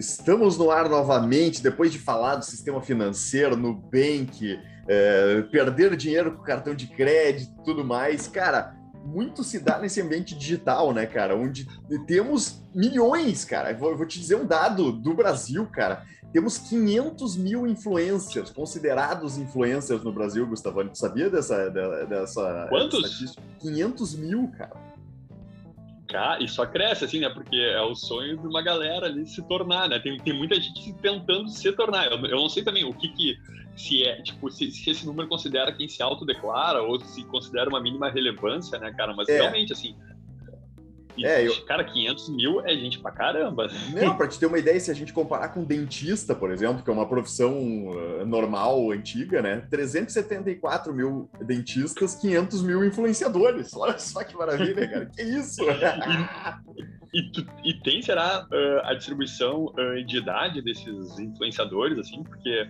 Estamos no ar novamente, depois de falar do sistema financeiro, Nubank, é, perder dinheiro com cartão de crédito e tudo mais. Cara, muito se dá nesse ambiente digital, né, cara? Onde temos milhões, cara. Vou, vou te dizer um dado do Brasil, cara. Temos 500 mil influencers, considerados influencers no Brasil, Gustavo. Tu sabia dessa, dessa Quantos? 500 mil, cara e só cresce, assim, né? Porque é o sonho de uma galera ali se tornar, né? Tem, tem muita gente tentando se tornar. Eu, eu não sei também o que que. Se é, tipo, se, se esse número considera quem se autodeclara ou se considera uma mínima relevância, né, cara? Mas é. realmente, assim, é, eu... Cara, 500 mil é gente pra caramba. Não, pra te ter uma ideia, se a gente comparar com dentista, por exemplo, que é uma profissão uh, normal, antiga, né? 374 mil dentistas, 500 mil influenciadores. Olha só que maravilha, cara. Que isso? e, e, tem, será, uh, a distribuição uh, de idade desses influenciadores, assim? Porque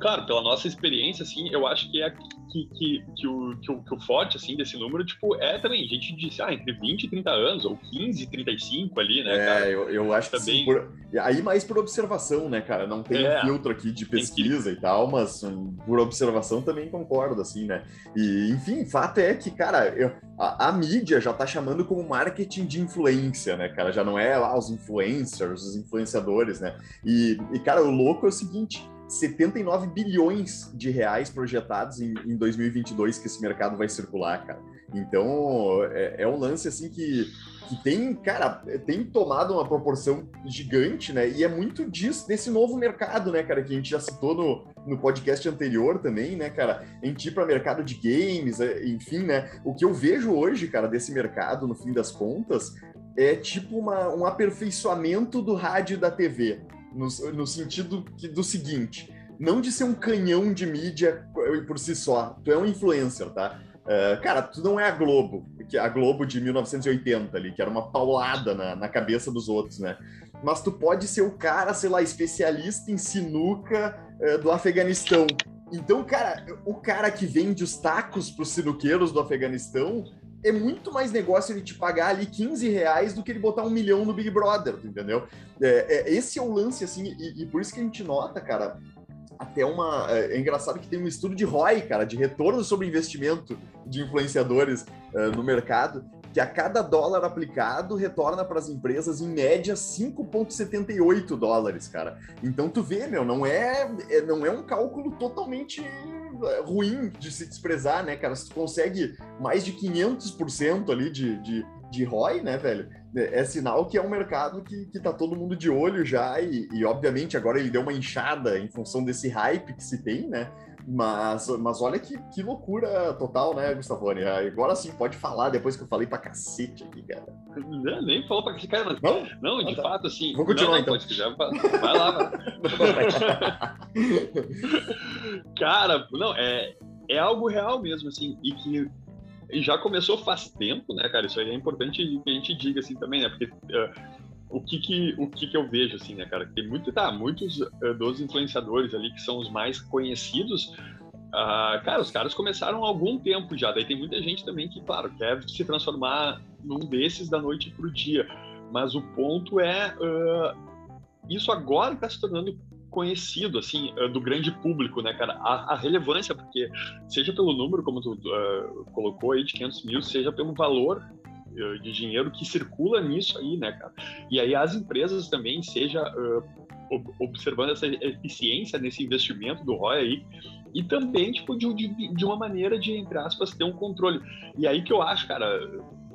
claro, pela nossa experiência, assim, eu acho que é que, que, que, o, que, o, que o forte, assim, desse número, tipo, é também gente de, ah, entre 20 e 30 anos, ou 15 e 35 ali, né, é, cara? eu, eu acho também... que sim, por... aí mais por observação, né, cara? Não tem é, um filtro aqui de pesquisa que... e tal, mas um, por observação também concordo, assim, né? E, enfim, fato é que, cara, eu, a, a, mídia já tá chamando como marketing de influência, né, cara? Já não é lá os influencers, os influenciadores, né? E, e cara, o louco é o seguinte 79 bilhões de reais projetados em, em 2022 que esse mercado vai circular, cara. Então, é, é um lance assim que, que tem, cara, tem tomado uma proporção gigante, né? E é muito disso, desse novo mercado, né, cara, que a gente já citou no, no podcast anterior também, né, cara? A gente ir para mercado de games, é, enfim, né? O que eu vejo hoje, cara, desse mercado, no fim das contas, é tipo uma, um aperfeiçoamento do rádio e da TV no, no sentido que, do seguinte, não de ser um canhão de mídia por si só, tu é um influencer, tá? Uh, cara, tu não é a Globo, que a Globo de 1980 ali, que era uma paulada na, na cabeça dos outros, né? Mas tu pode ser o cara, sei lá, especialista em sinuca uh, do Afeganistão. Então, cara, o cara que vende os tacos para os sinuqueiros do Afeganistão é muito mais negócio ele te pagar ali 15 reais do que ele botar um milhão no Big Brother, entendeu? É, é, esse é o lance, assim, e, e, por isso que a gente nota, cara, até uma. É, é, engraçado que tem um estudo de ROI, cara, de retorno sobre investimento de influenciadores uh, no mercado, que a cada dólar aplicado retorna para as empresas em média 5,78 dólares, cara. Então tu vê, meu, não é, é, não é um cálculo totalmente ruim de se desprezar, né, cara? Se tu consegue mais de 500% ali de, de, de ROI, né, velho? É, é sinal que é um mercado que, que tá todo mundo de olho já e, e, obviamente, agora ele deu uma inchada em função desse hype que se tem, né? Mas, mas olha que, que loucura total, né, Gustavone? Agora sim, pode falar depois que eu falei pra cacete aqui, cara. Não, nem falou pra cacete, cara. Mas, não, não de ah, tá. fato, assim. Vou continuar não, então. Pode, quiser, vai lá, cara, não, é, é algo real mesmo, assim, e que já começou faz tempo, né, cara? Isso aí é importante que a gente diga, assim, também, né? Porque. Uh, o que que, o que que eu vejo, assim, né, cara? Tem muito, tá, muitos uh, dos influenciadores ali que são os mais conhecidos, uh, cara, os caras começaram há algum tempo já, daí tem muita gente também que, claro, quer se transformar num desses da noite pro dia, mas o ponto é, uh, isso agora está se tornando conhecido, assim, do grande público, né, cara? A, a relevância, porque seja pelo número, como tu uh, colocou aí, de 500 mil, seja pelo valor de dinheiro que circula nisso aí, né, cara? E aí as empresas também, seja uh, observando essa eficiência nesse investimento do ROI aí, e também, tipo, de, de, de, uma maneira de, entre aspas, ter um controle. E aí que eu acho, cara,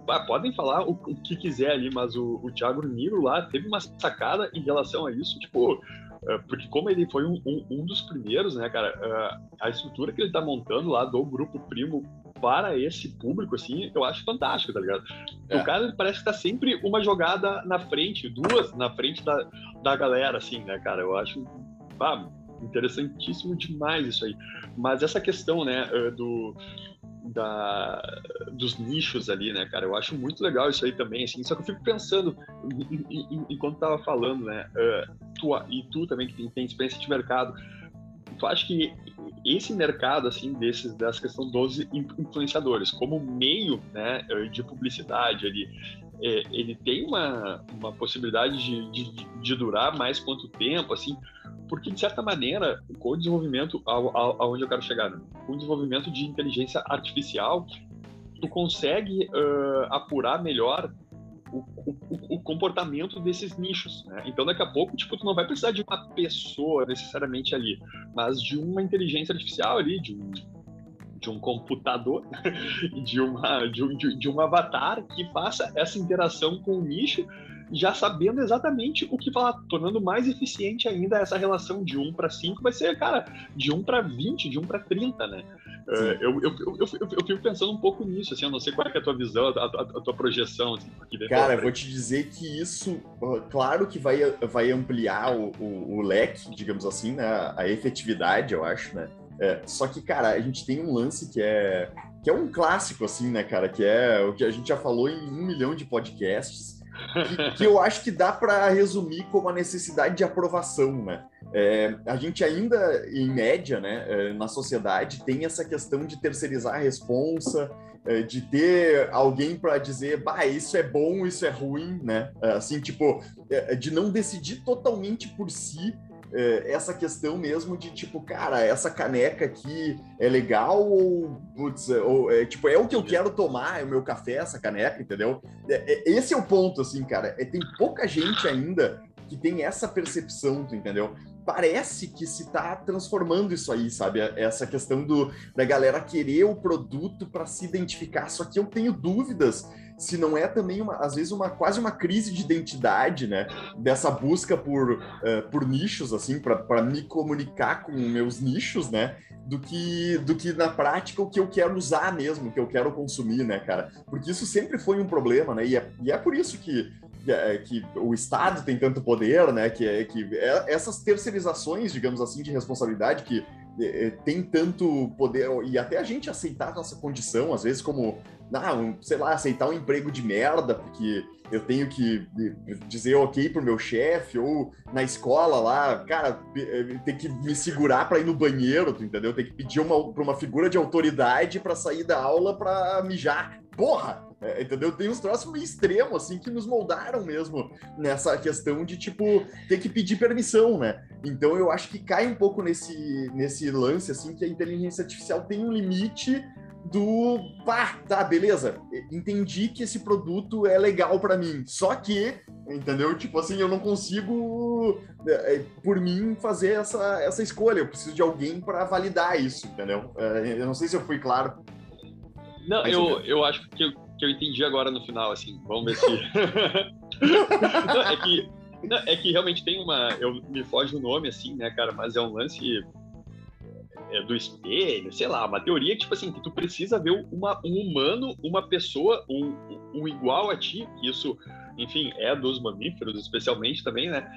ah, podem falar o, o, que quiser ali, mas o, o Thiago Niro lá teve uma sacada em relação a isso, tipo, Uh, porque como ele foi um, um, um, dos primeiros, né, cara, a estrutura que ele tá montando lá do grupo primo para esse público, assim, eu acho fantástico, tá ligado? É. O cara parece que tá sempre uma jogada na frente, duas na frente da, da galera, assim, né, cara? Eu acho ah, interessantíssimo demais isso aí. Mas essa questão, né, do, da, dos nichos ali, né, cara? Eu acho muito legal isso aí também, assim. Só que eu fico pensando, enquanto tava falando, né, uh, tu, e tu também que tem, tem experiência de mercado, tu acha que esse mercado assim desses dessa questão dos influenciadores como meio né de publicidade ali é, ele tem uma, uma possibilidade de, de, de, durar mais quanto tempo, assim, porque de certa maneira, com o desenvolvimento, ao, ao, aonde eu quero chegar, né? com o desenvolvimento de inteligência artificial, tu consegue uh, apurar melhor o, o, o, comportamento desses nichos, né? Então daqui a pouco, tipo, tu não vai precisar de uma pessoa necessariamente ali, mas de uma inteligência artificial ali, de um de um computador, de, uma, de, um, de, de um avatar que faça essa interação com o nicho, já sabendo exatamente o que falar, tornando mais eficiente ainda essa relação de 1 para 5, vai ser, cara, de 1 para 20, de 1 para 30, né? Uh, eu, eu, eu, eu, fico pensando um pouco nisso, assim, eu não sei qual é a tua visão, a, tua projeção. Assim, Cara, eu vou te dizer que isso, claro que vai, vai ampliar o, o, o leque, digamos assim, né? a efetividade, eu acho, né? É, só que, cara, a gente tem um lance que é que é um clássico, assim, né, cara? Que é o que a gente já falou em um milhão de podcasts, que, eu acho que dá para resumir como a necessidade de aprovação, né? É, a gente ainda, em média, né, é, na sociedade, tem essa questão de terceirizar a responsa, é, de ter alguém para dizer, bah, isso é bom, isso é ruim, né? É, assim, tipo, de não decidir totalmente por si essa questão mesmo de tipo, cara, essa caneca aqui é legal ou, putz, ou é, tipo, é o que eu quero tomar, é o meu café, essa caneca, entendeu? É, é, esse é o ponto, assim, cara. É, tem pouca gente ainda que tem essa percepção, tu entendeu? Parece que se tá transformando isso aí, sabe? Essa questão do, da galera querer o produto para se identificar. Só que eu tenho dúvidas se não é também, uma, às vezes, uma quase uma crise de identidade, né? Dessa busca por, uh, por nichos, assim, para me comunicar com meus nichos, né? Do que, do que na prática o que eu quero usar mesmo, o que eu quero consumir, né, cara? Porque isso sempre foi um problema, né? E é, e é por isso que é, que o Estado tem tanto poder, né? Que, é, que é, essas terceirizações, digamos assim, de responsabilidade que é, tem tanto poder e até a gente aceitar nossa condição, às vezes como não, sei lá, aceitar um emprego de merda, porque eu tenho que dizer ok pro meu chefe, ou na escola lá, cara, eh, tem que me segurar para ir no banheiro, entendeu? Tem que pedir uma, pra uma figura de autoridade para sair da aula para mijar. Porra! É, entendeu? Tem uns troços meio extremos, assim, que nos moldaram mesmo nessa questão de, tipo, ter que pedir permissão, né? Então eu acho que cai um pouco nesse, nesse lance, assim, que a inteligência artificial tem um limite do pá, tá, beleza, entendi que esse produto é legal para mim, só que, entendeu? Tipo assim, eu não consigo, é, é, por mim, fazer essa, essa escolha, eu preciso de alguém para validar isso, entendeu? É, eu não sei se eu fui claro. Não, eu, eu acho que eu, que eu entendi agora no final, assim, vamos ver se. não, é que. Não, é que realmente tem uma. Eu me foge o nome, assim, né, cara? Mas é um lance é, do espelho, sei lá, uma teoria tipo assim, que tu precisa ver uma, um humano, uma pessoa, um, um igual a ti, que isso, enfim, é dos mamíferos, especialmente também, né?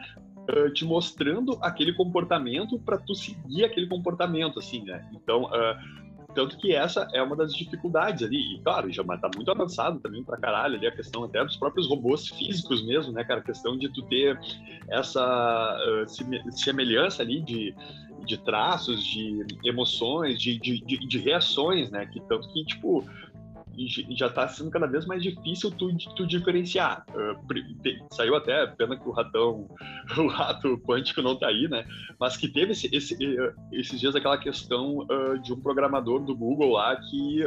Uh, te mostrando aquele comportamento para tu seguir aquele comportamento, assim, né? Então, uh, tanto que essa é uma das dificuldades ali. E, claro, já tá muito avançado também pra caralho ali a questão até dos próprios robôs físicos mesmo, né, cara? A questão de tu ter essa uh, semelhança ali de de traços, de emoções, de, de, de, de reações, né? Que tanto que, tipo, já está sendo cada vez mais difícil tu, tu diferenciar. Uh, saiu até, pena que o ratão, o rato quântico não está aí, né? Mas que teve esse, esse, uh, esses dias aquela questão uh, de um programador do Google lá que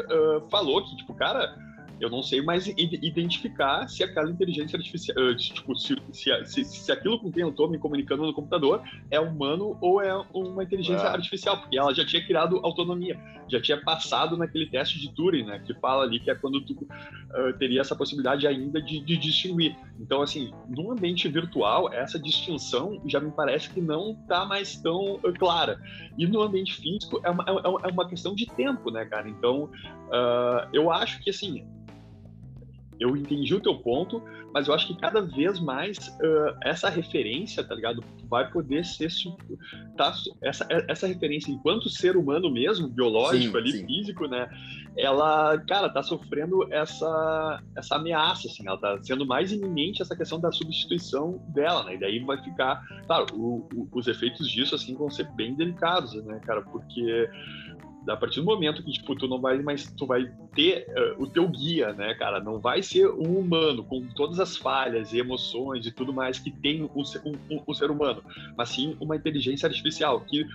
falou que, tipo, cara eu não sei mais identificar se aquela inteligência artificial, uh, tipo, se, se, se, se, aquilo com quem eu estou me comunicando no computador é humano ou é uma inteligência é. artificial, porque ela já tinha criado autonomia, já tinha passado naquele teste de Turing, né, que fala ali que é quando tu uh, teria essa possibilidade ainda de, de distinguir. Então, assim, no ambiente virtual, essa distinção já me parece que não está mais tão uh, clara. E no ambiente físico é uma, é, é uma questão de tempo, né, cara? Então, eu acho que, assim, eu entendi o teu ponto, mas eu acho que cada vez mais uh, essa referência, tá ligado? Vai poder ser. Tá, essa, essa referência enquanto ser humano mesmo, biológico sim, ali, sim. físico, né? Ela, cara, tá sofrendo essa, essa ameaça, assim. Ela tá sendo mais iminente essa questão da substituição dela, né? E daí vai ficar. Claro, o, o, os efeitos disso, assim, vão ser bem delicados, né, cara? Porque A partir do momento que, tipo, tu não vai mais, tu vai ter uh, o teu guia, né, cara? Não vai ser um humano com todas as falhas e emoções e tudo mais que tem o, um, um, ser humano, mas sim uma inteligência artificial que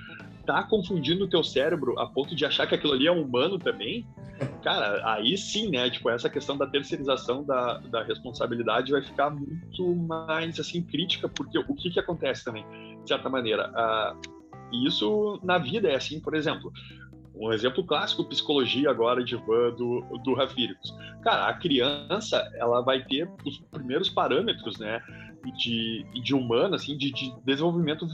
tá confundindo o teu cérebro a ponto de achar que aquilo ali é humano também, cara, aí sim, né? Tipo, essa questão da terceirização da, da responsabilidade vai ficar muito mais, assim, crítica, porque o que que acontece também, de certa maneira? Uh, e isso na vida é assim, por exemplo, um exemplo clássico, psicologia agora de Van do, do. Cara, a criança, ela vai ter os primeiros parâmetros, né, de, de humano, assim, de, de desenvolvimento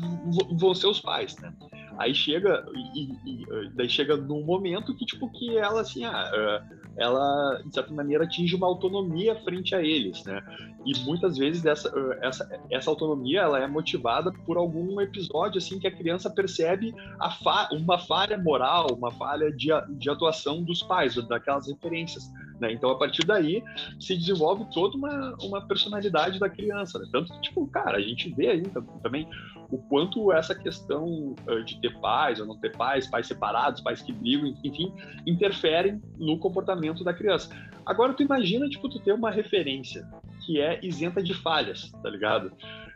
vão ser os pais, né? Aí chega, e, e, daí chega num momento que, tipo, que ela, assim, ah, ah, ela, de certa maneira, atinge uma autonomia frente a eles, né? E muitas vezes essa, ah, essa, essa autonomia, ela é motivada por algum episódio, assim, que a criança percebe a fa uma falha moral, uma falha de, de atuação dos pais, daquelas referências. Né? Então, a partir daí, se desenvolve toda uma, uma personalidade da criança. Né? Tanto que, tipo, cara, a gente vê aí também o quanto essa questão de ter pais ou não ter pais, pais separados, pais que brigam, enfim, interferem no comportamento da criança. Agora, tu imagina, tipo, tu ter uma referência que é isenta de falhas, tá ligado?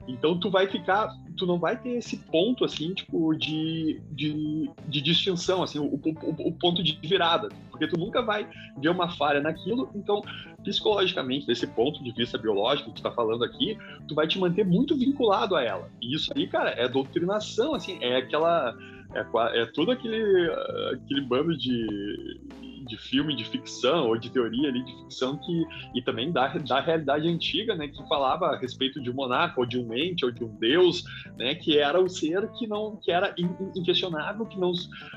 Então tu vai ficar, tu não vai ter esse ponto assim, tipo, de, de, de distinção, assim, o, o, o, ponto de virada, porque tu nunca vai ver uma falha naquilo, então, psicologicamente, desse ponto de vista biológico que tu tá falando aqui, tu vai te manter muito vinculado a ela. E isso aí, cara, é doutrinação, assim, é aquela é, é todo aquele, aquele bando de, de filme de ficção ou de teoria ali de ficção que e também da, da realidade antiga, né, que falava a respeito de um monarca ou de um ente ou de um deus, né, que era o ser que não que era inquestionável, que não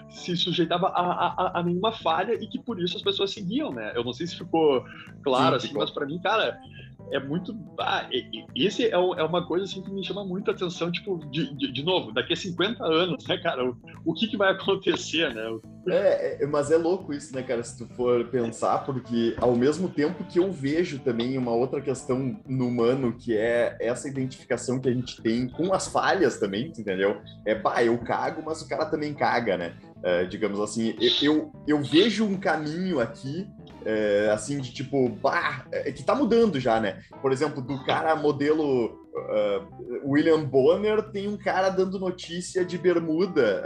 se sujeitava a, a, a nenhuma falha e que por isso as pessoas seguiam, né? Eu não sei se ficou claro Sim, assim, mas para mim, cara, é muito. Ah, esse é, é, uma coisa assim que me chama muito a atenção, tipo, de, de, de novo, daqui a 50 anos, né, cara? O, o que, que vai acontecer, né? É, é, mas é louco isso, né, cara, se tu for pensar, porque ao mesmo tempo que eu vejo também uma outra questão no humano, que é essa identificação que a gente tem com as falhas também, entendeu? É, pá, eu cago, mas o cara também caga, né? É, digamos assim, eu, eu, eu vejo um caminho aqui é, assim, de tipo, bah, é, que tá mudando já, né? Por exemplo, do cara modelo uh, William Bonner, tem um cara dando notícia de bermuda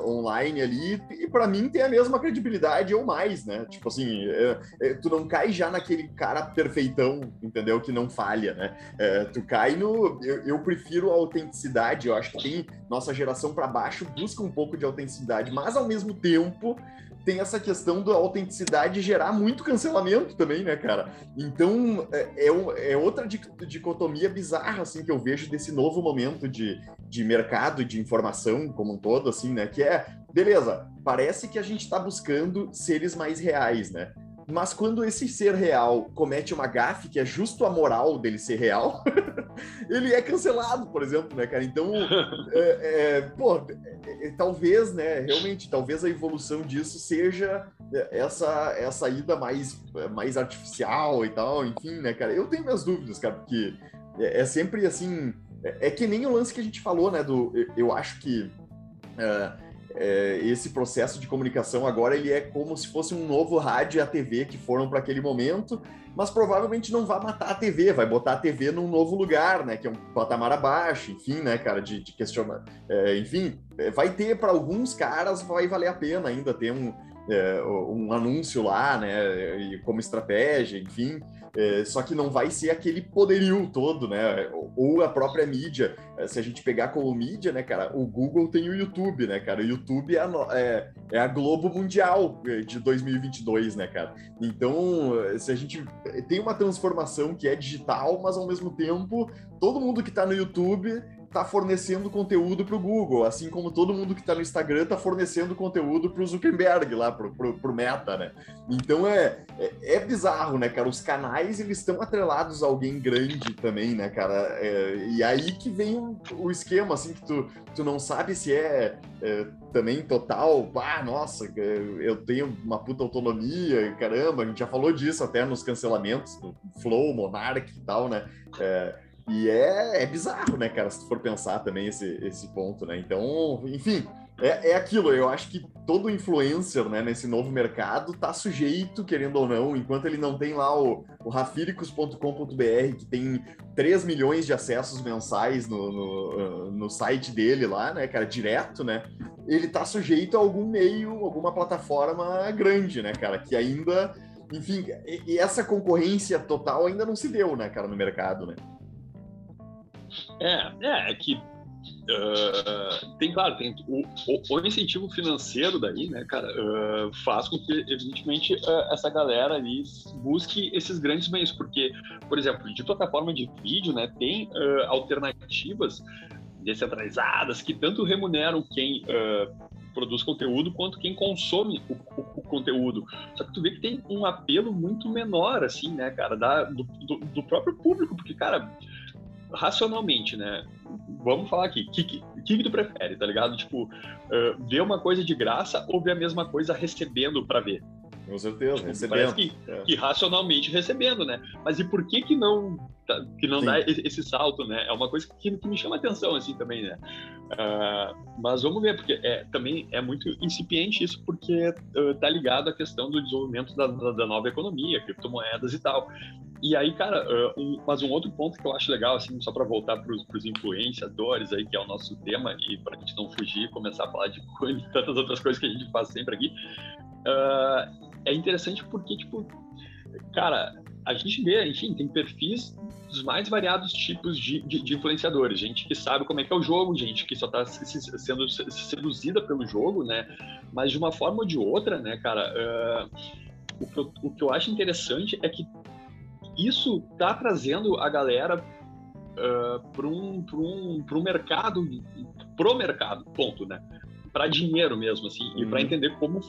uh, online ali, e para mim tem a mesma credibilidade ou mais, né? Tipo assim, é, é, tu não cai já naquele cara perfeitão, entendeu? Que não falha, né? É, tu cai no. Eu, eu, prefiro a autenticidade, eu acho que tem nossa geração para baixo busca um pouco de autenticidade, mas ao mesmo tempo tem essa questão da autenticidade gerar muito cancelamento também, né, cara? Então, é, é, é outra dicotomia bizarra, assim, que eu vejo desse novo momento de, de mercado de informação como um todo, assim, né? Que é, beleza, parece que a gente está buscando seres mais reais, né? Mas quando esse ser real comete uma gafe, que é justo a moral dele ser real, ele é cancelado, por exemplo, né, cara? Então, é, é, pô, é, é, talvez, né, realmente, talvez a evolução disso seja essa, essa ida mais, mais artificial e tal, enfim, né, cara? Eu tenho minhas dúvidas, cara, porque é, é sempre assim. É, que nem o lance que a gente falou, né? Do, eu acho que. Uh, é, esse processo de comunicação agora ele é como se fosse um novo rádio e a TV que foram para aquele momento, mas provavelmente não vai matar a TV, vai botar a TV num novo lugar, né? Que é um patamar abaixo, enfim, né, cara, de, de questionar. É, enfim, é, vai ter para alguns caras, vai valer a pena ainda ter um, é, um anúncio lá, né? Como estratégia, enfim. É, só que não vai ser aquele poderio todo, né? Ou a própria mídia. É, se a gente pegar como mídia, né, cara, o Google tem o YouTube, né, cara? O YouTube é a, é, é a Globo Mundial é, de 2022, né, cara? Então, se a gente tem uma transformação que é digital, mas ao mesmo tempo, todo mundo que está no YouTube está fornecendo conteúdo para o Google, assim como todo mundo que está no Instagram está fornecendo conteúdo para o Zuckerberg lá, para o Meta, né? Então é, é, é, bizarro, né, cara? Os canais eles estão atrelados a alguém grande também, né, cara? É, e aí que vem o, o, esquema, assim, que tu, tu não sabe se é, é também total, ah, nossa, eu tenho uma puta autonomia, caramba, a gente já falou disso até nos cancelamentos do Flow, Monarch e tal, né? É, e é, é bizarro, né, cara, se tu for pensar também esse, esse ponto, né? Então, enfim, é, é aquilo. Eu acho que todo influencer, né, nesse novo mercado tá sujeito, querendo ou não, enquanto ele não tem lá o, o rafiricos.com.br, que tem 3 milhões de acessos mensais no, no, no, site dele lá, né, cara, direto, né, ele tá sujeito a algum meio, alguma plataforma grande, né, cara, que ainda, enfim, e, essa concorrência total ainda não se deu, né, cara, no mercado, né. É, é, é que Uh, tem, claro, tem o, o, incentivo financeiro daí, né, cara, uh, faz com que, evidentemente, uh, essa galera ali busque esses grandes meios, porque, por exemplo, de plataforma de vídeo, né, tem alternativas descentralizadas que tanto remuneram quem produz conteúdo quanto quem consome o, o, o, conteúdo. Só que tu vê que tem um apelo muito menor, assim, né, cara, da, do, do, do próprio público, porque, cara, racionalmente, né? Vamos falar aqui, o que, que, que, tu prefere, tá ligado? Tipo, uh, ver uma coisa de graça ou ver a mesma coisa recebendo para ver? Com certeza, tipo, recebendo. Parece que, é. que, racionalmente recebendo, né? Mas e por que que não, tá, que não dá esse salto, né? É uma coisa que, que, me chama atenção, assim, também, né? Uh, mas vamos ver, porque é, também é muito incipiente isso, porque uh, tá ligado à questão do desenvolvimento da, da, da nova economia, criptomoedas e tal. E aí, cara, uh, um, mas um outro ponto que eu acho legal, assim, só para voltar para os influenciadores aí, que é o nosso tema, e para a gente não fugir e começar a falar de tantas outras coisas que a gente faz sempre aqui, uh, é interessante porque, tipo, cara, a gente vê, enfim, tem perfis dos mais variados tipos de, de, de, influenciadores. Gente que sabe como é que é o jogo, gente que só está sendo seduzida pelo jogo, né? Mas de uma forma ou de outra, né, cara, uh, o, que eu, o que eu acho interessante é que isso tá trazendo a galera uh, para um, um, um mercado, pro mercado, ponto, né? para dinheiro mesmo, assim, uhum. e para entender como,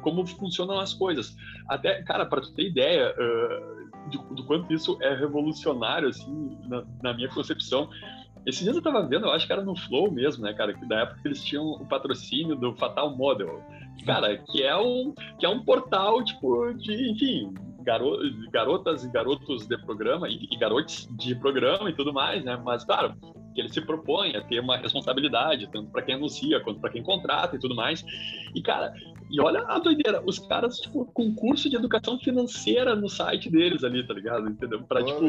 como funcionam as coisas. Até, cara, para tu ter ideia uh, de, do quanto isso é revolucionário, assim, na, na minha concepção, esses dias eu tava vendo, eu acho que era no Flow mesmo, né, cara, que da época eles tinham o patrocínio do Fatal Model, cara, que é um, que é um portal, tipo, de, enfim, garo, garotas e garotos de programa e, e garotos de programa e tudo mais, né? Mas, claro, que ele se propõe a ter uma responsabilidade, tanto para quem anuncia quanto para quem contrata e tudo mais. E, cara, e olha a doideira, os caras, tipo, concurso de educação financeira no site deles ali, tá ligado? Entendeu? Pra, tipo,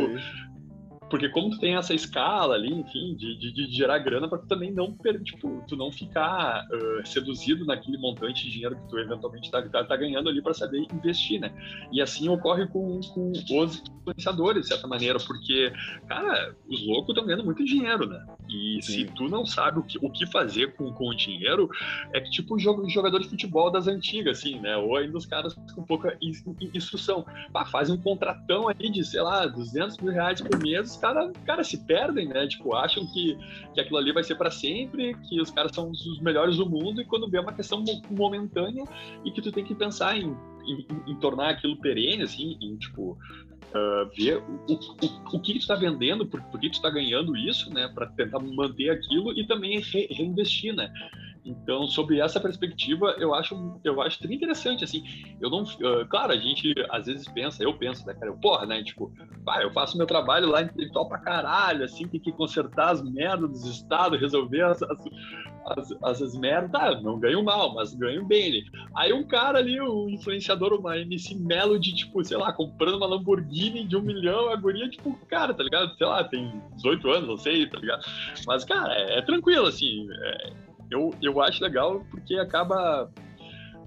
porque como tu tem essa escala ali, enfim, de, de, de gerar grana para tu também não, tipo, tu não ficar uh, seduzido naquele montante de dinheiro que tu eventualmente tá, tá, tá ganhando ali para saber investir, né? E assim ocorre com, com os influenciadores, de certa maneira, porque, cara, os loucos estão ganhando muito dinheiro, né? E Sim. se tu não sabe o que, o que fazer com, com o dinheiro, é que tipo jogador de futebol das antigas, assim, né? Ou ainda os caras com pouca instrução. Pá, faz um contratão aí de, sei lá, 200 mil reais por mês caras cara, se perdem, né? Tipo, acham que, que aquilo ali vai ser para sempre, que os caras são os melhores do mundo, e quando vê é uma questão momentânea e que tu tem que pensar em, em, em tornar aquilo perene, assim, em, tipo, Uh, ver o, o, o que tu está vendendo, por, por que tu está ganhando isso, né, para tentar manter aquilo e também re, reinvestir, né. Então, sobre essa perspectiva, eu acho, eu acho muito interessante, assim, eu não, uh, claro, a gente às vezes pensa, eu penso, né, cara, eu, porra, né, tipo, pá, eu faço meu trabalho lá intelectual pra caralho, assim, tem que consertar as merdas dos estados, resolver as, as, as, as merdas, tá, não ganho mal, mas ganho bem, né? Aí um cara ali, um influenciador, uma MC Melody, tipo, sei lá, comprando uma Lamborghini de um milhão, a guria, tipo, cara, tá ligado, sei lá, tem 18 anos, não sei, tá ligado, mas, cara, é, é tranquilo, assim, é, eu, eu acho legal porque acaba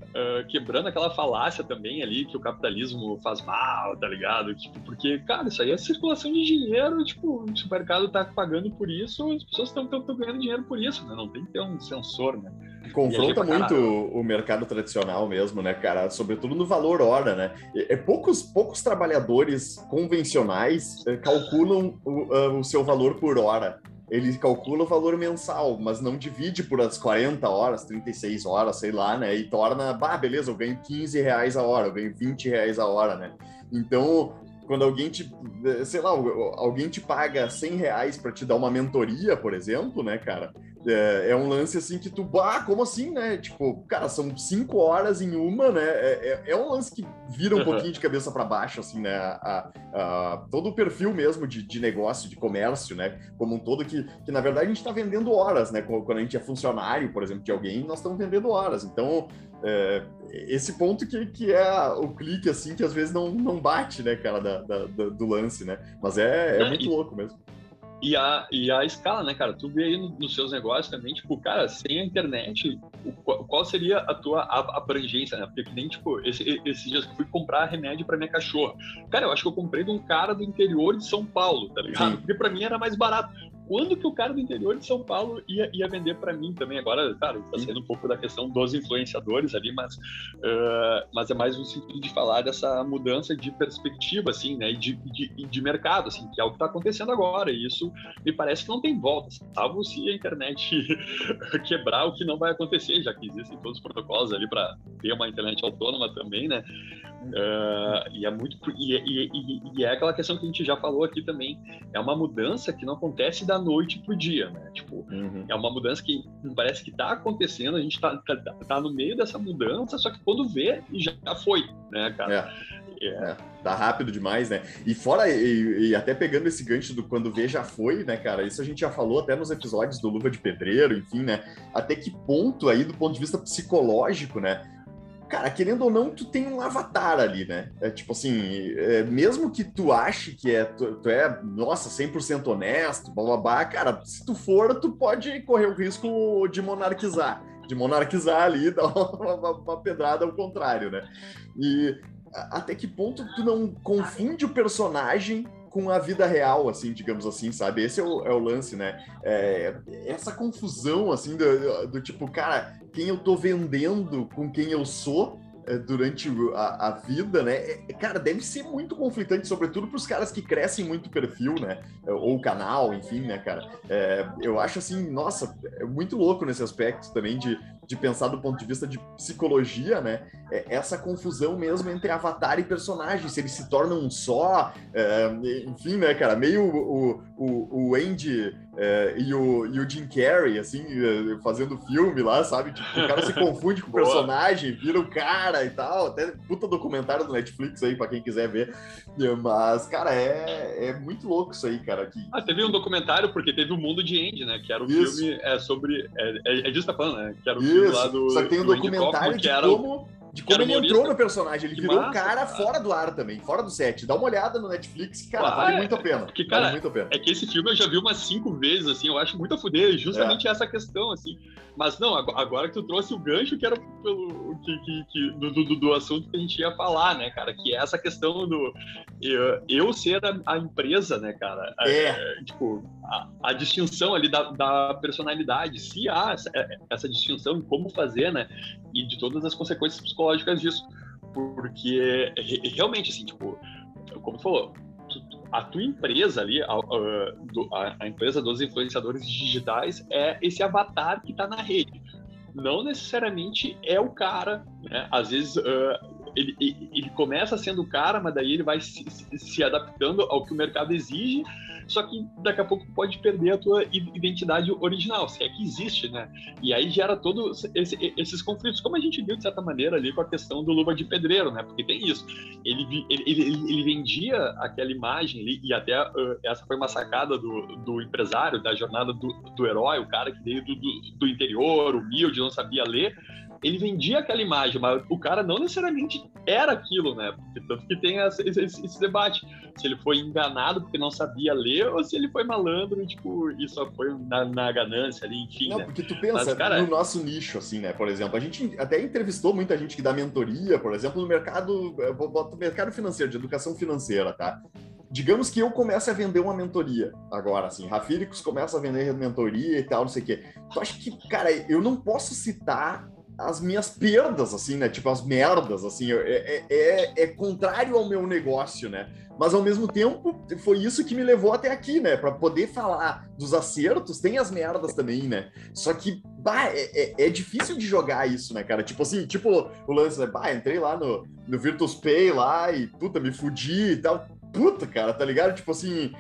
uh, quebrando aquela falácia também ali que o capitalismo faz mal, tá ligado? Tipo, porque, cara, isso aí é circulação de dinheiro, tipo, o supermercado tá pagando por isso, as pessoas estão ganhando dinheiro por isso, né? Não tem que ter um sensor, né? Confronta muito o mercado tradicional mesmo, né, cara? Sobretudo no valor hora, né? É, poucos, poucos trabalhadores convencionais eh, calculam o, o seu valor por hora ele calcula o valor mensal, mas não divide por as 40 horas, 36 horas, sei lá, né? E torna, bah, beleza, eu ganho 15 reais a hora, eu ganho 20 reais a hora, né? Então, quando alguém te, sei lá, alguém te paga 100 reais para te dar uma mentoria, por exemplo, né, cara? É, é, um lance assim que tu, ah, como assim, né? Tipo, cara, são cinco horas em uma, né? É, é, é um lance que vira um pouquinho de cabeça para baixo, assim, né? A, a, todo o perfil mesmo de, de negócio, de comércio, né? Como um todo, que, que na verdade a gente está vendendo horas, né? Quando a gente é funcionário, por exemplo, de alguém, nós estamos vendendo horas. Então, é, esse ponto que, que é o clique, assim, que às vezes não, não bate, né, cara, da, da, do lance, né? Mas é, é, é muito e, louco mesmo. E a, e a escala, né, cara? Tu vê aí nos seus negócios também, tipo, cara, sem a internet, qual seria a tua abrangência, né? Porque nem, tipo, esse, esses dias que eu fui comprar remédio para minha cachorra. Cara, eu acho que eu comprei de um cara do interior de São Paulo, tá ligado? Sim. Porque para mim era mais barato quando que o cara do interior de São Paulo ia, ia vender para mim também? Agora, cara, está sendo um pouco da questão dos influenciadores ali, mas, uh, mas é mais no sentido de falar dessa mudança de perspectiva, assim, né, e de, de, de mercado, assim, que é o que está acontecendo agora, e isso me parece que não tem volta, salvo se a internet quebrar, o que não vai acontecer, já que existem todos os protocolos ali para ter uma internet autônoma também, né, uh, e é muito, e, e, e é aquela questão que a gente já falou aqui também, é uma mudança que não acontece da noite pro dia, né? Tipo, uhum. é uma mudança que parece que tá acontecendo, a gente tá, tá, tá, no meio dessa mudança, só que quando vê, já foi, né, cara? É. é. é. tá rápido demais, né? E fora, e, e, até pegando esse gancho do quando vê já foi, né, cara? Isso a gente já falou até nos episódios do Luva de Pedreiro, enfim, né? Até que ponto aí, do ponto de vista psicológico, né? Cara, querendo ou não, tu tem um avatar ali, né? É tipo assim, é, mesmo que tu ache que é, tu, tu é, nossa, 100% honesto, blá, blá, blá, cara, se tu for, tu pode correr o risco de monarquizar, de monarquizar ali, dar uma, uma, uma pedrada ao contrário, né? E até que ponto tu não confunde o personagem com a vida real, assim, digamos assim, sabe? Esse é o, é o lance, né? É, essa confusão, assim, do, do, tipo, cara, quem eu tô vendendo com quem eu sou é, durante a, a, vida, né? É, cara, deve ser muito conflitante, sobretudo para os caras que crescem muito perfil, né? É, ou canal, enfim, né, cara? É, eu acho assim, nossa, é muito louco nesse aspecto também de de pensar do ponto de vista de psicologia, né? É essa confusão mesmo entre avatar e personagem, se eles se tornam um só, é, enfim, né, cara? Meio o, o, o Andy é, e, o, e o Jim Carrey, assim, é, fazendo filme lá, sabe? Tipo, o cara se confunde com o personagem, vira o cara e tal. Até puta documentário do Netflix aí, pra quem quiser ver. Mas, cara, é, é muito louco isso aí, cara. Que... Ah, teve um documentário, porque teve o Mundo de Andy, né? Que era o isso. filme é, sobre. É, é, é disso que tá falando, né? Que era o isso. Do, Só que tem um documentário de como, de como ele entrou no personagem. Ele virou um cara, cara, fora do ar também, fora do set. Dá uma olhada no Netflix, que, cara, ah, vale é, muito a pena. Porque, cara, vale muito a pena. é que esse filme eu já vi umas cinco vezes, assim, eu acho muito a fuder, justamente é. essa questão, assim. Mas não, agora que tu trouxe o gancho, que era pelo, que, que, que do, do, do, assunto que a gente ia falar, né, cara? Que é essa questão do eu, eu ser a, a, empresa, né, cara? É. é tipo, a, a, distinção ali da, da, personalidade, se há essa, é, essa distinção em como fazer, né? E de todas as consequências psicológicas disso. Porque realmente, assim, tipo, como tu falou, a tua empresa ali, a, a, a, empresa dos influenciadores digitais, é esse avatar que está na rede. Não necessariamente é o cara, né? Às vezes uh, ele, ele começa sendo o cara, mas daí ele vai se, se adaptando ao que o mercado exige só que daqui a pouco pode perder a tua identidade original, se é que existe, né? E aí gera todos esse, esses conflitos, como a gente viu de certa maneira ali com a questão do Luva de Pedreiro, né? Porque tem isso. Ele, ele, ele, ele vendia aquela imagem ali, e até uh, essa foi uma sacada do, do empresário, da jornada do, do herói, o cara que veio do, do, do interior, humilde, não sabia ler, ele vendia aquela imagem, mas o cara não necessariamente era aquilo, né? Porque, tanto que tem esse, esse, esse, debate. Se ele foi enganado porque não sabia ler, ou se ele foi malandro tipo, e só foi na, na ganância ali, enfim. Não, né? porque tu pensa, mas, cara... no nosso nicho, assim, né? Por exemplo, a gente até entrevistou muita gente que dá mentoria, por exemplo, no mercado, no mercado financeiro, de educação financeira, tá? digamos que eu comece a vender uma mentoria agora, assim, Rafíricos começa a vender mentoria e tal, não sei o quê. Tu acha que, cara, eu não posso citar as minhas perdas, assim, né? Tipo, as merdas, assim, é, é, é, é, contrário ao meu negócio, né? Mas ao mesmo tempo, foi isso que me levou até aqui, né? Para poder falar dos acertos, tem as merdas também, né? Só que, bah, é, é, é, difícil de jogar isso, né, cara? Tipo assim, tipo o lance, né? Bah, entrei lá no, no Virtus Pay lá e, puta, me fudi e tal. Puta, cara, tá ligado? Tipo assim,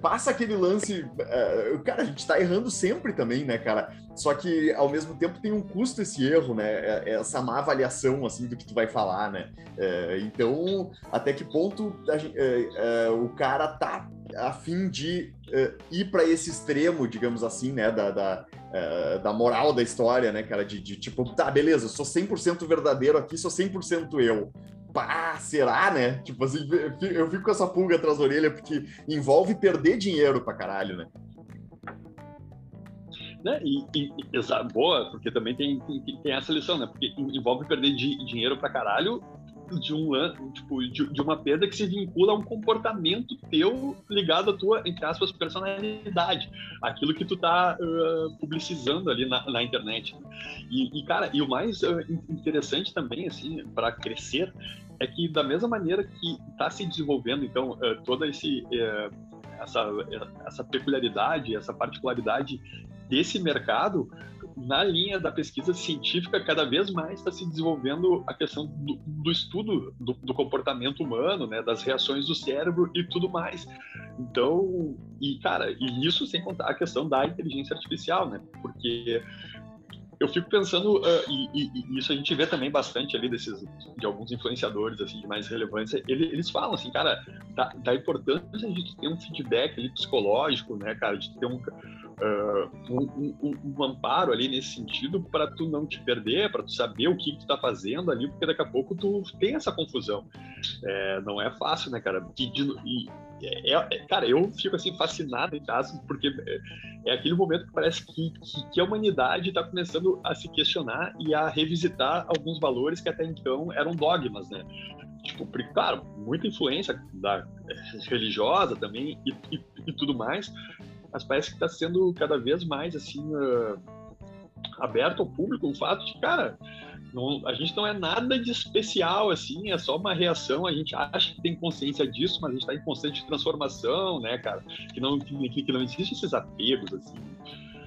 passa aquele lance. É, cara, a gente tá errando sempre também, né, cara? Só que ao mesmo tempo tem um custo esse erro, né? É, essa má avaliação, assim, do que tu vai falar, né? então, até que ponto a, o cara tá a fim de uh, ir para esse extremo, digamos assim, né, da, da, uh, da moral da história, né, cara, de, de tipo, tá, beleza, sou 100% verdadeiro aqui, sou 100% eu. Pá, será, né? Tipo assim, eu fico com essa pulga atrás da orelha porque envolve perder dinheiro pra caralho, né? Né? E, e, e, boa, porque também tem, tem, tem, essa lição, né? Porque envolve perder di, dinheiro pra caralho de um tipo de, de, uma perda que se vincula a um comportamento teu ligado à tua entre aspas personalidade. Aquilo que tu tá uh, publicizando ali na, na internet. E, e, cara e o mais uh, interessante também assim para crescer é que da mesma maneira que está se desenvolvendo então uh, toda esse essa, essa peculiaridade essa particularidade desse mercado na linha da pesquisa científica, cada vez mais está se desenvolvendo a questão do, do estudo do, do, comportamento humano, né, das reações do cérebro e tudo mais. Então, e cara, e isso sem contar a questão da inteligência artificial, né, porque eu fico pensando, uh, e, e, e, isso a gente vê também bastante ali desses, de alguns influenciadores assim, de mais relevância, eles, eles falam assim, cara, da, da importância de ter um feedback ali, psicológico, né, cara, de ter um, um, um, um, amparo ali nesse sentido para tu não te perder, para tu saber o que, que tu tá fazendo ali, porque daqui a pouco tu tem essa confusão. É, não é fácil, né, cara? E, e é, é, cara, eu fico assim fascinado em caso, porque é, é aquele momento que parece que, que, que a humanidade está começando a se questionar e a revisitar alguns valores que até então eram dogmas, né? Tipo, claro, muita influência da religiosa também e, e, e tudo mais, mas parece que está sendo cada vez mais assim uh, aberto ao público o fato de, cara, não, a gente não é nada de especial, assim, é só uma reação. A gente acha que tem consciência disso, mas a gente está em constante transformação, né, cara? Que não, que, que não existe esses apegos, assim.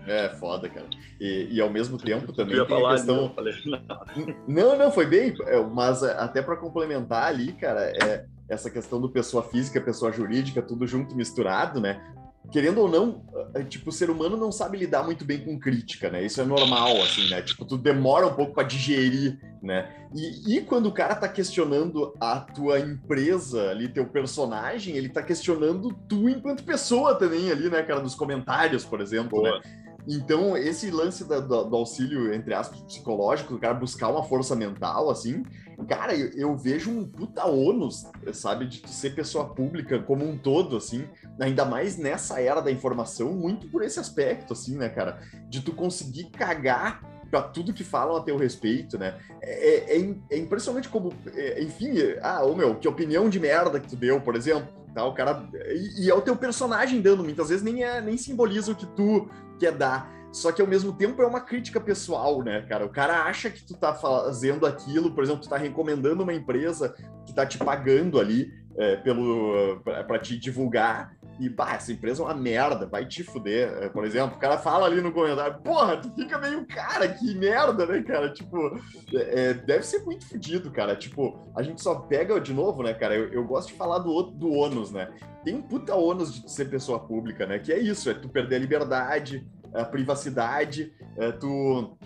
É, foda, cara. E, e ao mesmo tempo também tem falar, a questão. Não, falei, não. não, não, foi bem, é, mas até para complementar ali, cara, é essa questão do pessoa física, pessoa jurídica, tudo junto misturado, né? Querendo ou não, é, tipo, o ser humano não sabe lidar muito bem com crítica, né? Isso é normal, assim, né? Tipo, tu demora um pouco para digerir, né? E, e, quando o cara tá questionando a tua empresa ali, teu personagem, ele tá questionando tu enquanto pessoa também ali, né, cara? Nos comentários, por exemplo, né? Boa. né? Então, esse lance da, do, do, auxílio, entre aspas, psicológico, do cara buscar uma força mental, assim, cara, eu, eu, vejo um puta ônus, sabe, de ser pessoa pública como um todo, assim, ainda mais nessa era da informação, muito por esse aspecto, assim, né, cara, de tu conseguir cagar para tudo que falam a teu respeito, né? É, é, é impressionante como, é, enfim, ah, ô meu, que opinião de merda que tu deu, por exemplo, tá? O cara e, e, é o teu personagem dando, muitas vezes nem é nem simboliza o que tu quer dar. Só que ao mesmo tempo é uma crítica pessoal, né, cara? O cara acha que tu tá fazendo aquilo, por exemplo, tu tá recomendando uma empresa que tá te pagando ali é, pelo para te divulgar e, bah, essa empresa é uma merda, vai te fuder. É, por exemplo, o cara fala ali no comentário, porra, tu fica meio, cara, que merda, né, cara? Tipo, é, é deve ser muito fodido, cara. Tipo, a gente só pega, de novo, né, cara, eu, eu gosto de falar do, do ônus, né? Tem um puta ônus de ser pessoa pública, né? Que é isso, é tu perder a liberdade, a privacidade, é tu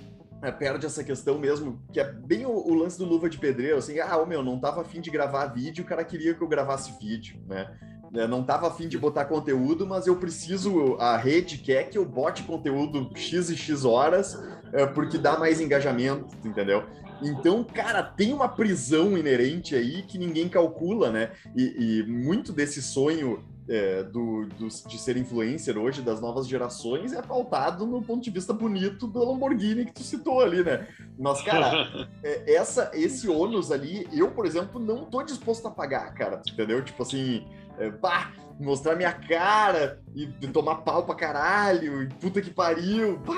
é, perde essa questão mesmo, que é bem o, o, lance do luva de pedreiro, assim, ah, meu, não tava afim de gravar vídeo, o cara queria que eu gravasse vídeo, né? Eu não tava afim de botar conteúdo, mas eu preciso, a rede quer que eu bote conteúdo X e X horas, é, porque dá mais engajamento, entendeu? Então, cara, tem uma prisão inerente aí que ninguém calcula, né? E, e muito desse sonho é, do, do, de ser influencer hoje das novas gerações é pautado no ponto de vista bonito do Lamborghini que tu citou ali, né? Mas, cara, é, essa, esse ônus ali, eu, por exemplo, não tô disposto a pagar, cara, entendeu? Tipo assim, é, pá, mostrar minha cara e, tomar pau pra caralho, e puta que pariu, pá,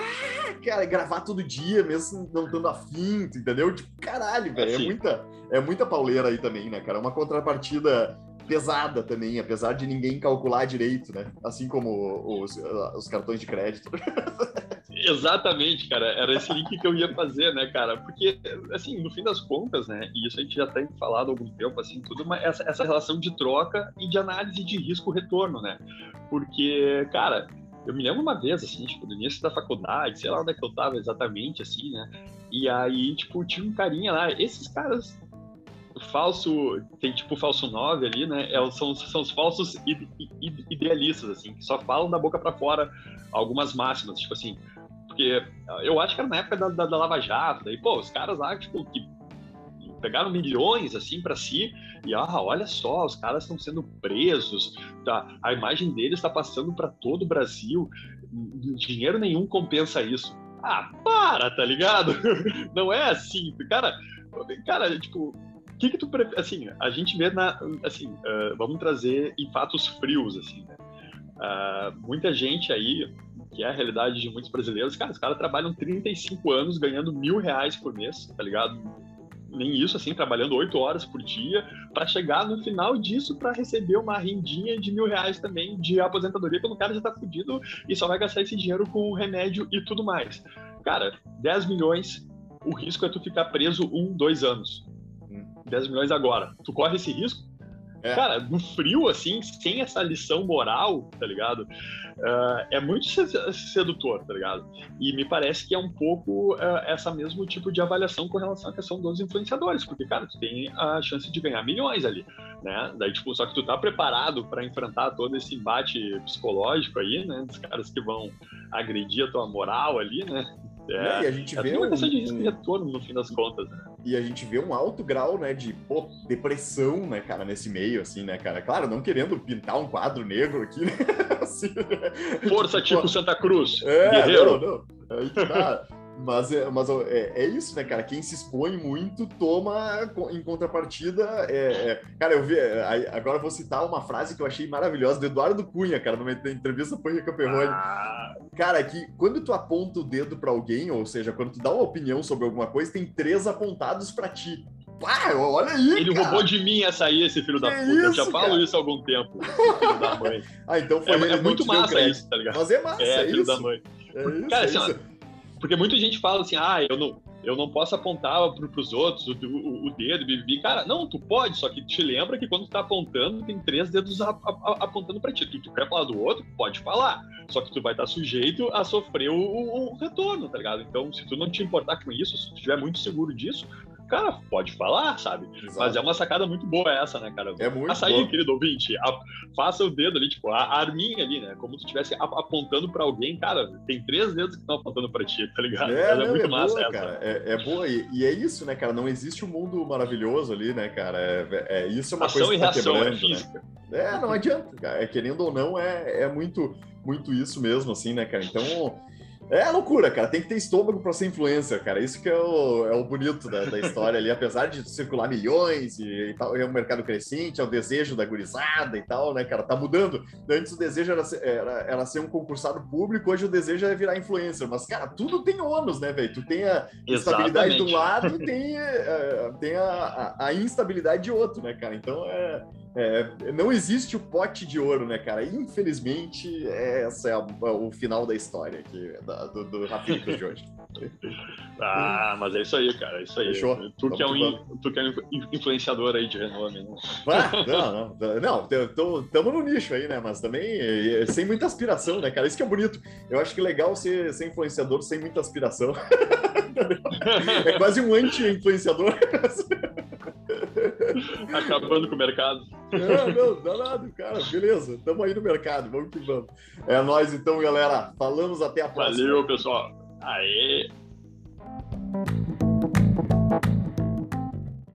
cara, gravar todo dia, mesmo não estando afim, entendeu? Tipo, caralho, velho, é muita, é muita pauleira aí também, né, cara? É uma contrapartida pesada também, apesar de ninguém calcular direito, né? Assim como os, os cartões de crédito. Exatamente, cara. Era esse link que eu ia fazer, né, cara? Porque, assim, no fim das contas, né, e isso a gente já tem falado há algum tempo, assim, tudo, uma, essa, essa relação de troca e de análise de risco-retorno, né? Porque, cara, eu me lembro uma vez, assim, tipo, no início da faculdade, sei lá onde é que eu tava exatamente, assim, né? E aí, tipo, tinha um carinha lá, esses caras falso, tem tipo falso 9 ali, né? É, são, são os falsos idealistas, assim, que só falam da boca para fora algumas máximas, tipo assim, porque eu acho que era na época da, da, da Lava Jato, daí, pô, os caras lá, tipo, que pegaram milhões assim para si e ah, olha só, os caras estão sendo presos, tá? A imagem deles está passando para todo o Brasil, dinheiro nenhum compensa isso. Ah, para, tá ligado? Não é assim, cara. Cara, tipo, que que tu? Assim, a gente vê na, assim, uh, vamos trazer em fatos frios, assim, né? Uh, muita gente aí, que é a realidade de muitos brasileiros, cara, os caras trabalham 35 anos ganhando mil reais por mês, tá ligado? nem isso, assim, trabalhando oito horas por dia, para chegar no final disso para receber uma rendinha de mil reais também de aposentadoria, quando o cara já tá fudido e só vai gastar esse dinheiro com remédio e tudo mais. Cara, 10 milhões, o risco é tu ficar preso um, dois anos. 10 hum. milhões agora. Tu corre esse risco? É. Cara, no frio, assim, sem essa lição moral, tá ligado? Uh, é muito sedutor, tá ligado? E me parece que é um pouco uh, essa mesmo tipo de avaliação com relação à questão dos influenciadores, porque, cara, tu tem a chance de ganhar milhões ali, né? Daí, tipo, só que tu tá preparado para enfrentar todo esse embate psicológico aí, né? Dos caras que vão agredir a tua moral ali, né? É, e a gente é vê uma um, questão de risco e retorno no fim das contas, né? E a gente vê um alto grau, né, de pô, depressão, né, cara, nesse meio, assim, né, cara? Claro, não querendo pintar um quadro negro aqui, né? assim, né? Força tipo, tipo Santa Cruz, é, guerreiro. Não, não. Aí que dá. Mas, é, mas é, é, isso, né, cara? Quem se expõe muito toma em contrapartida. É, é... Cara, eu vi. É, agora eu vou citar uma frase que eu achei maravilhosa do Eduardo Cunha, cara, numa entrevista com o Rica Perrone. Ah. Cara, que quando tu aponta o dedo para alguém, ou seja, quando tu dá uma opinião sobre alguma coisa, tem três apontados para ti. Ah, olha aí! Ele cara. roubou de mim essa aí, esse filho que da puta. Isso, eu já falo cara? isso há algum tempo. Filho da mãe. ah, então foi é, ele. É muito massa isso, tá ligado? Mas é massa, é, é filho isso. da mãe. É isso, cara, assim, isso. Porque muita gente fala assim, ah, eu não, eu não posso apontar para os outros o, o, o dedo, bibi. Cara, não, tu pode, só que te lembra que quando tu tá apontando, tem três dedos a, a, apontando para ti. Tu, tu, quer falar do outro, pode falar. Só que tu vai estar tá sujeito a sofrer o, o, retorno, tá ligado? Então, se tu não te importar com isso, se tu estiver muito seguro disso, cara, pode falar, sabe? Exato. Mas é uma sacada muito boa essa, né, cara? É muito Açaí, boa. querido ouvinte, a, faça o dedo ali, tipo, a, arminha ali, né? Como se estivesse apontando para alguém, cara, tem três dedos que estão apontando para ti, tá ligado? É, é não, muito é massa boa, essa. Cara. É, é boa, e, e, é isso, né, cara? Não existe um mundo maravilhoso ali, né, cara? É, é isso é uma Ação coisa que tá reação, é quebrando, é física. Né? É, não adianta, cara. É, querendo ou não, é, é muito, muito isso mesmo, assim, né, cara? Então é loucura, cara. Tem que ter estômago para ser influencer, cara. Isso que é o, é o bonito da, da história ali. Apesar de circular milhões e, e, tal, é um mercado crescente, é o desejo da gurizada e tal, né, cara? Tá mudando. Antes o desejo era ser, era, era ser um concursado público, hoje o desejo é virar influencer. Mas, cara, tudo tem ônus, né, velho? Tu tem a estabilidade de um lado e tem, é, tem a, a, a, instabilidade de outro, né, cara? Então é, é, não existe o pote de ouro, né, cara? Infelizmente, essa é a, o final da história aqui, da, do, do de hoje. Ah, mas é isso aí, cara, é isso aí. Fechou? Tu, que é, um, tu que é um influenciador aí de renome, né? Ah, não, não, não, estamos no nicho aí, né? Mas também é, sem muita aspiração, né, cara? Isso que é bonito. Eu acho que é legal ser, ser influenciador sem muita aspiração. é quase um anti-influenciador. Acabando com o mercado. É, não, danado, cara. Beleza, estamos aí no mercado, vamos que vamos. É nós então, galera. Falamos até a próxima. Valeu, pessoal. Aê!